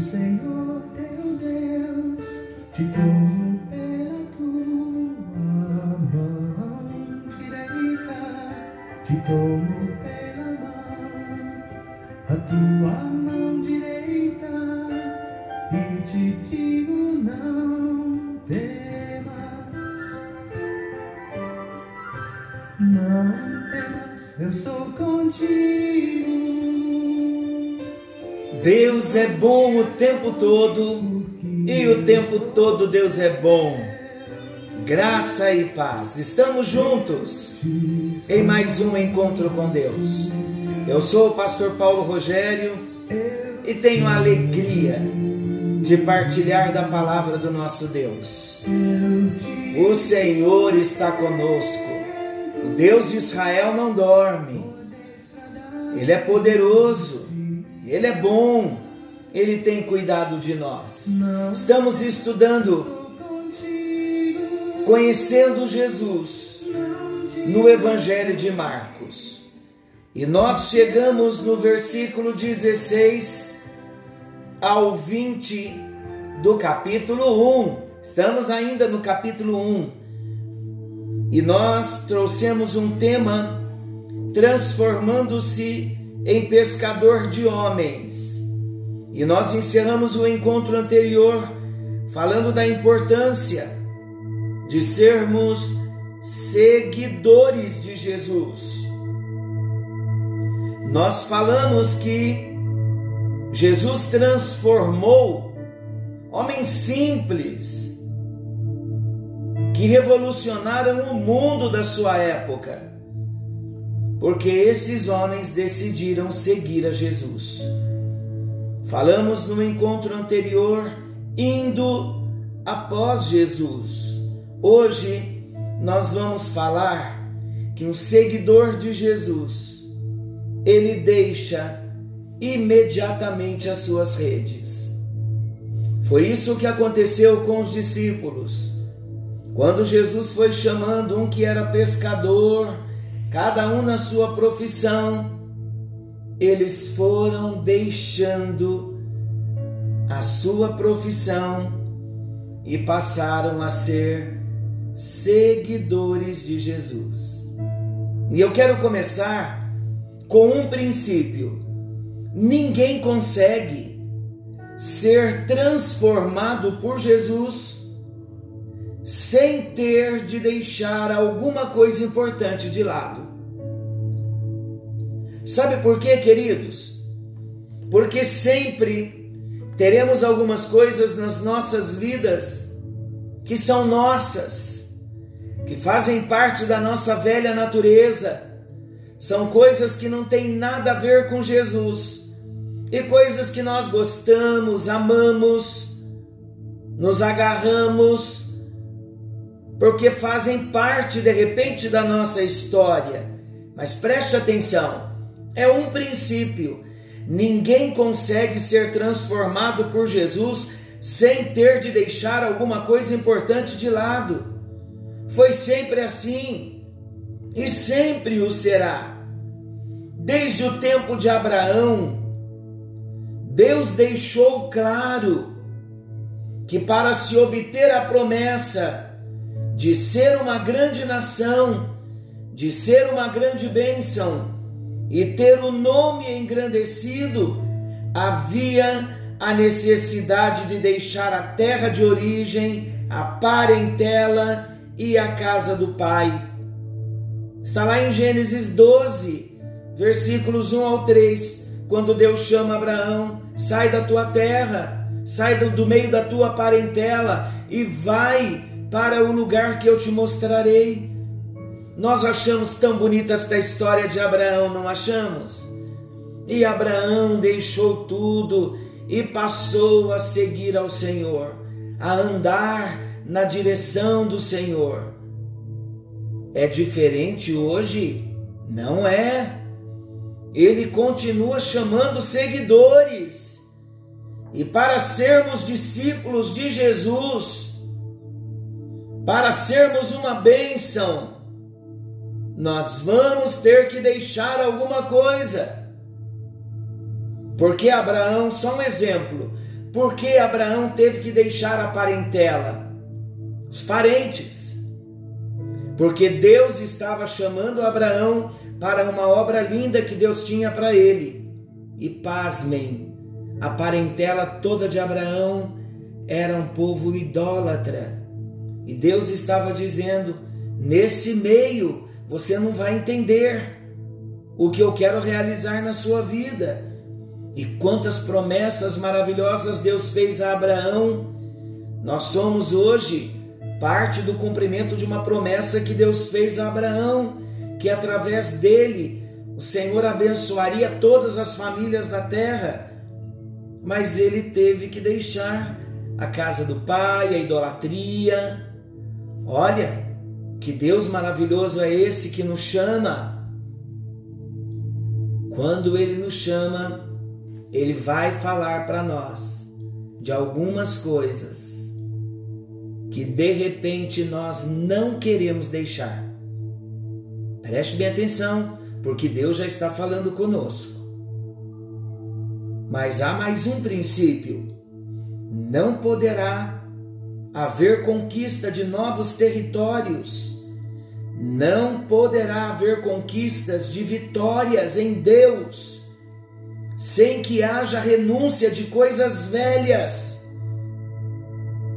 Senhor Deus é bom o tempo todo e o tempo todo Deus é bom. Graça e paz. Estamos juntos em mais um encontro com Deus. Eu sou o pastor Paulo Rogério e tenho a alegria de partilhar da palavra do nosso Deus. O Senhor está conosco. O Deus de Israel não dorme. Ele é poderoso. Ele é bom, Ele tem cuidado de nós. Estamos estudando, conhecendo Jesus no Evangelho de Marcos. E nós chegamos no versículo 16 ao 20 do capítulo 1. Estamos ainda no capítulo 1. E nós trouxemos um tema transformando-se em pescador de homens. E nós encerramos o encontro anterior falando da importância de sermos seguidores de Jesus. Nós falamos que Jesus transformou homens simples que revolucionaram o mundo da sua época porque esses homens decidiram seguir a Jesus. Falamos no encontro anterior, indo após Jesus. Hoje nós vamos falar que um seguidor de Jesus, ele deixa imediatamente as suas redes. Foi isso que aconteceu com os discípulos. Quando Jesus foi chamando um que era pescador, cada um na sua profissão, eles foram deixando a sua profissão e passaram a ser seguidores de Jesus. E eu quero começar com um princípio: ninguém consegue ser transformado por Jesus sem ter de deixar alguma coisa importante de lado. Sabe por quê, queridos? Porque sempre teremos algumas coisas nas nossas vidas que são nossas, que fazem parte da nossa velha natureza. São coisas que não têm nada a ver com Jesus e coisas que nós gostamos, amamos, nos agarramos porque fazem parte de repente da nossa história. Mas preste atenção, é um princípio. Ninguém consegue ser transformado por Jesus sem ter de deixar alguma coisa importante de lado. Foi sempre assim e sempre o será. Desde o tempo de Abraão, Deus deixou claro que para se obter a promessa, de ser uma grande nação, de ser uma grande bênção e ter o nome engrandecido, havia a necessidade de deixar a terra de origem, a parentela e a casa do pai. Está lá em Gênesis 12, versículos 1 ao 3, quando Deus chama Abraão: sai da tua terra, sai do, do meio da tua parentela e vai para o lugar que eu te mostrarei. Nós achamos tão bonita esta história de Abraão, não achamos? E Abraão deixou tudo e passou a seguir ao Senhor, a andar na direção do Senhor. É diferente hoje? Não é. Ele continua chamando seguidores. E para sermos discípulos de Jesus, para sermos uma bênção, nós vamos ter que deixar alguma coisa. Porque Abraão, só um exemplo, por que Abraão teve que deixar a parentela, os parentes. Porque Deus estava chamando Abraão para uma obra linda que Deus tinha para ele. E pasmem, a parentela toda de Abraão era um povo idólatra. E Deus estava dizendo: nesse meio você não vai entender o que eu quero realizar na sua vida. E quantas promessas maravilhosas Deus fez a Abraão. Nós somos hoje parte do cumprimento de uma promessa que Deus fez a Abraão, que através dele o Senhor abençoaria todas as famílias da terra. Mas ele teve que deixar a casa do pai, a idolatria. Olha, que Deus maravilhoso é esse que nos chama. Quando ele nos chama, ele vai falar para nós de algumas coisas que de repente nós não queremos deixar. Preste bem atenção, porque Deus já está falando conosco. Mas há mais um princípio: não poderá haver conquista de novos territórios, não poderá haver conquistas de vitórias em Deus sem que haja renúncia de coisas velhas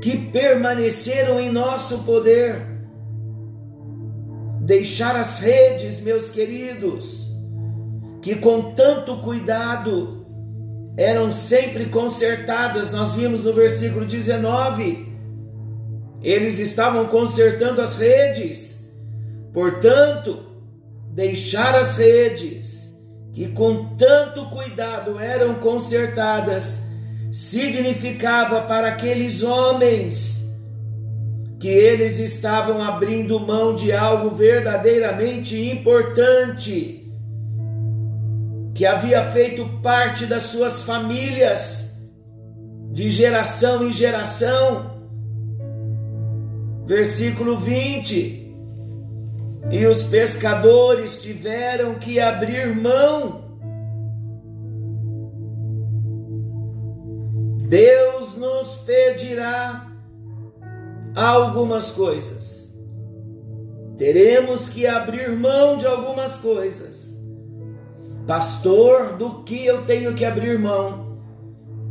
que permaneceram em nosso poder. Deixar as redes, meus queridos, que com tanto cuidado eram sempre consertadas, nós vimos no versículo 19. Eles estavam consertando as redes, portanto, deixar as redes que com tanto cuidado eram consertadas, significava para aqueles homens que eles estavam abrindo mão de algo verdadeiramente importante, que havia feito parte das suas famílias, de geração em geração. Versículo 20 e os pescadores tiveram que abrir mão. Deus nos pedirá algumas coisas. Teremos que abrir mão de algumas coisas. Pastor, do que eu tenho que abrir mão?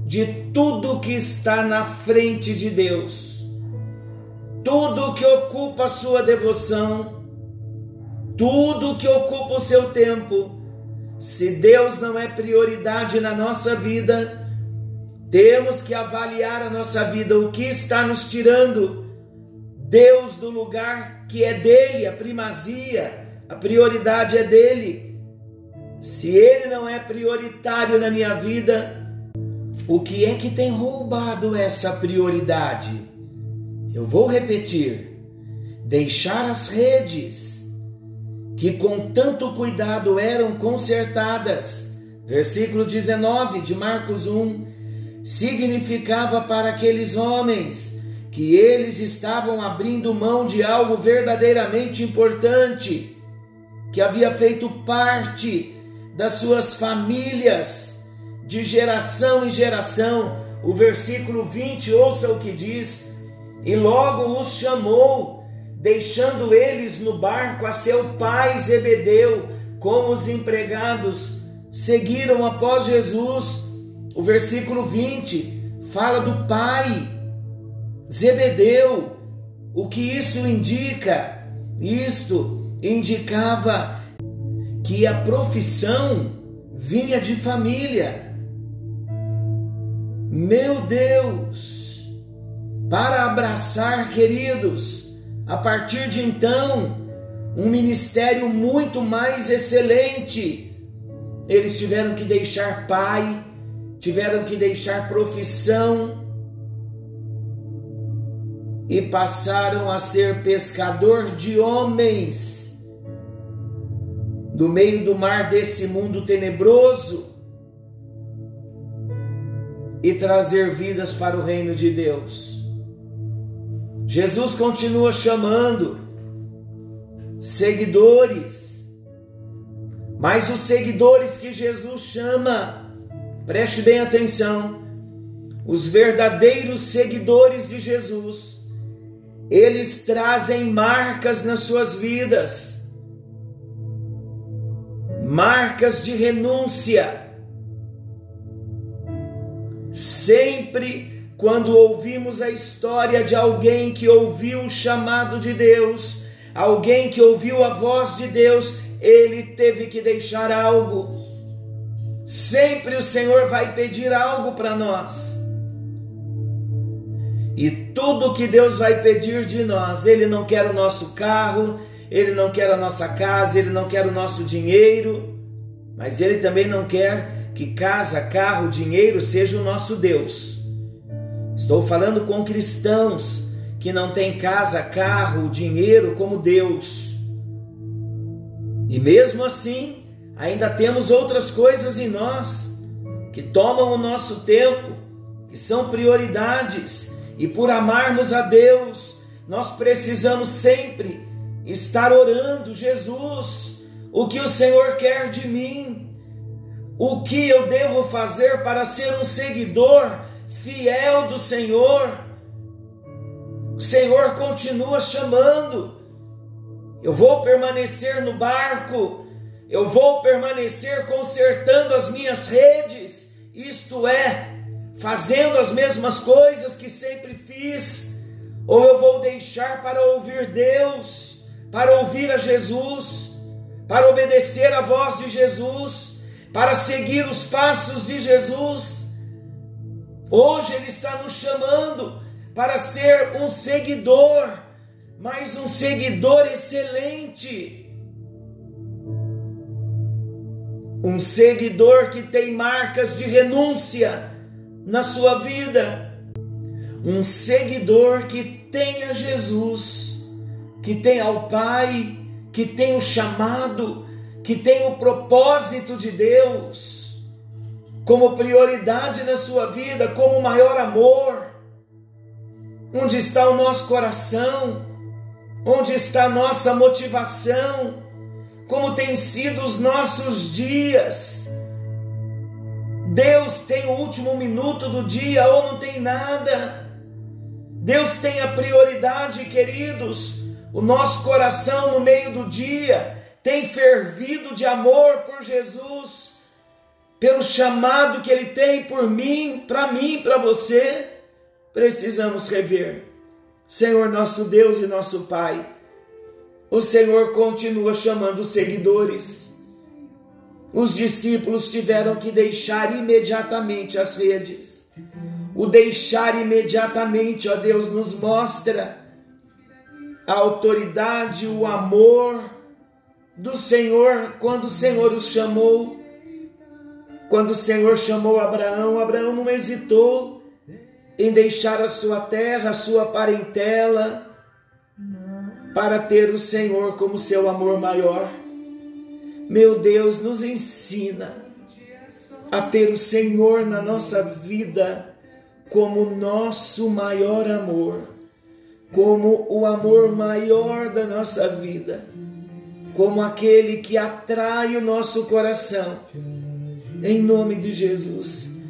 De tudo que está na frente de Deus. Tudo que ocupa a sua devoção tudo que ocupa o seu tempo, se Deus não é prioridade na nossa vida, temos que avaliar a nossa vida, o que está nos tirando Deus do lugar que é dele, a primazia, a prioridade é dele. Se ele não é prioritário na minha vida, o que é que tem roubado essa prioridade? Eu vou repetir: deixar as redes que com tanto cuidado eram consertadas. Versículo 19 de Marcos 1 significava para aqueles homens que eles estavam abrindo mão de algo verdadeiramente importante, que havia feito parte das suas famílias de geração em geração. O versículo 20, ouça o que diz: E logo os chamou deixando eles no barco a seu pai Zebedeu, como os empregados seguiram após Jesus. O versículo 20 fala do pai Zebedeu. O que isso indica? Isto indicava que a profissão vinha de família. Meu Deus! Para abraçar, queridos, a partir de então, um ministério muito mais excelente. Eles tiveram que deixar pai, tiveram que deixar profissão e passaram a ser pescador de homens no meio do mar desse mundo tenebroso e trazer vidas para o reino de Deus. Jesus continua chamando seguidores, mas os seguidores que Jesus chama, preste bem atenção, os verdadeiros seguidores de Jesus, eles trazem marcas nas suas vidas, marcas de renúncia. Sempre quando ouvimos a história de alguém que ouviu o chamado de Deus, alguém que ouviu a voz de Deus, ele teve que deixar algo. Sempre o Senhor vai pedir algo para nós. E tudo que Deus vai pedir de nós, Ele não quer o nosso carro, Ele não quer a nossa casa, Ele não quer o nosso dinheiro, mas Ele também não quer que casa, carro, dinheiro seja o nosso Deus. Estou falando com cristãos que não têm casa, carro, dinheiro como Deus. E mesmo assim, ainda temos outras coisas em nós que tomam o nosso tempo, que são prioridades e por amarmos a Deus, nós precisamos sempre estar orando, Jesus, o que o Senhor quer de mim? O que eu devo fazer para ser um seguidor fiel do Senhor? O Senhor continua chamando. Eu vou permanecer no barco, eu vou permanecer consertando as minhas redes, isto é, fazendo as mesmas coisas que sempre fiz, ou eu vou deixar para ouvir Deus, para ouvir a Jesus, para obedecer a voz de Jesus, para seguir os passos de Jesus. Hoje Ele está nos chamando para ser um seguidor, mas um seguidor excelente. Um seguidor que tem marcas de renúncia na sua vida. Um seguidor que tenha Jesus, que tenha o Pai, que tenha o chamado, que tenha o propósito de Deus como prioridade na sua vida, como maior amor. Onde está o nosso coração? Onde está a nossa motivação? Como têm sido os nossos dias? Deus tem o último minuto do dia ou não tem nada. Deus tem a prioridade, queridos. O nosso coração no meio do dia tem fervido de amor por Jesus, pelo chamado que Ele tem por mim, para mim, para você. Precisamos rever. Senhor nosso Deus e nosso Pai, o Senhor continua chamando os seguidores os discípulos tiveram que deixar imediatamente as redes. O deixar imediatamente, ó Deus, nos mostra a autoridade, o amor do Senhor quando o Senhor os chamou. Quando o Senhor chamou Abraão, Abraão não hesitou em deixar a sua terra, a sua parentela, para ter o Senhor como seu amor maior. Meu Deus, nos ensina a ter o Senhor na nossa vida como nosso maior amor, como o amor maior da nossa vida, como aquele que atrai o nosso coração. Em nome de Jesus,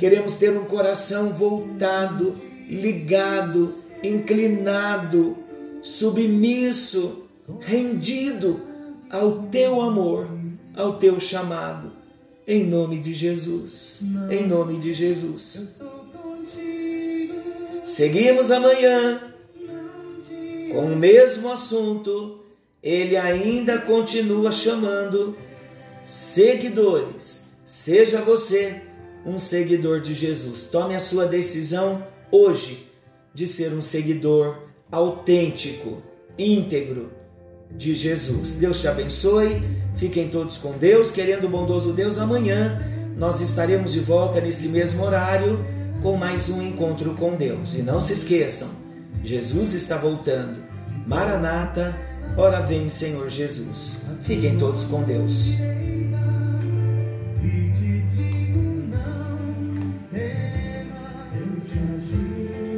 queremos ter um coração voltado, ligado, inclinado, submisso, rendido ao teu amor, ao teu chamado. Em nome de Jesus. Em nome de Jesus. Seguimos amanhã com o mesmo assunto. Ele ainda continua chamando seguidores. Seja você um seguidor de Jesus. Tome a sua decisão hoje de ser um seguidor autêntico, íntegro de Jesus. Deus te abençoe, fiquem todos com Deus, querendo o bondoso Deus, amanhã nós estaremos de volta nesse mesmo horário com mais um encontro com Deus. E não se esqueçam, Jesus está voltando. Maranata, ora vem Senhor Jesus. Fiquem todos com Deus.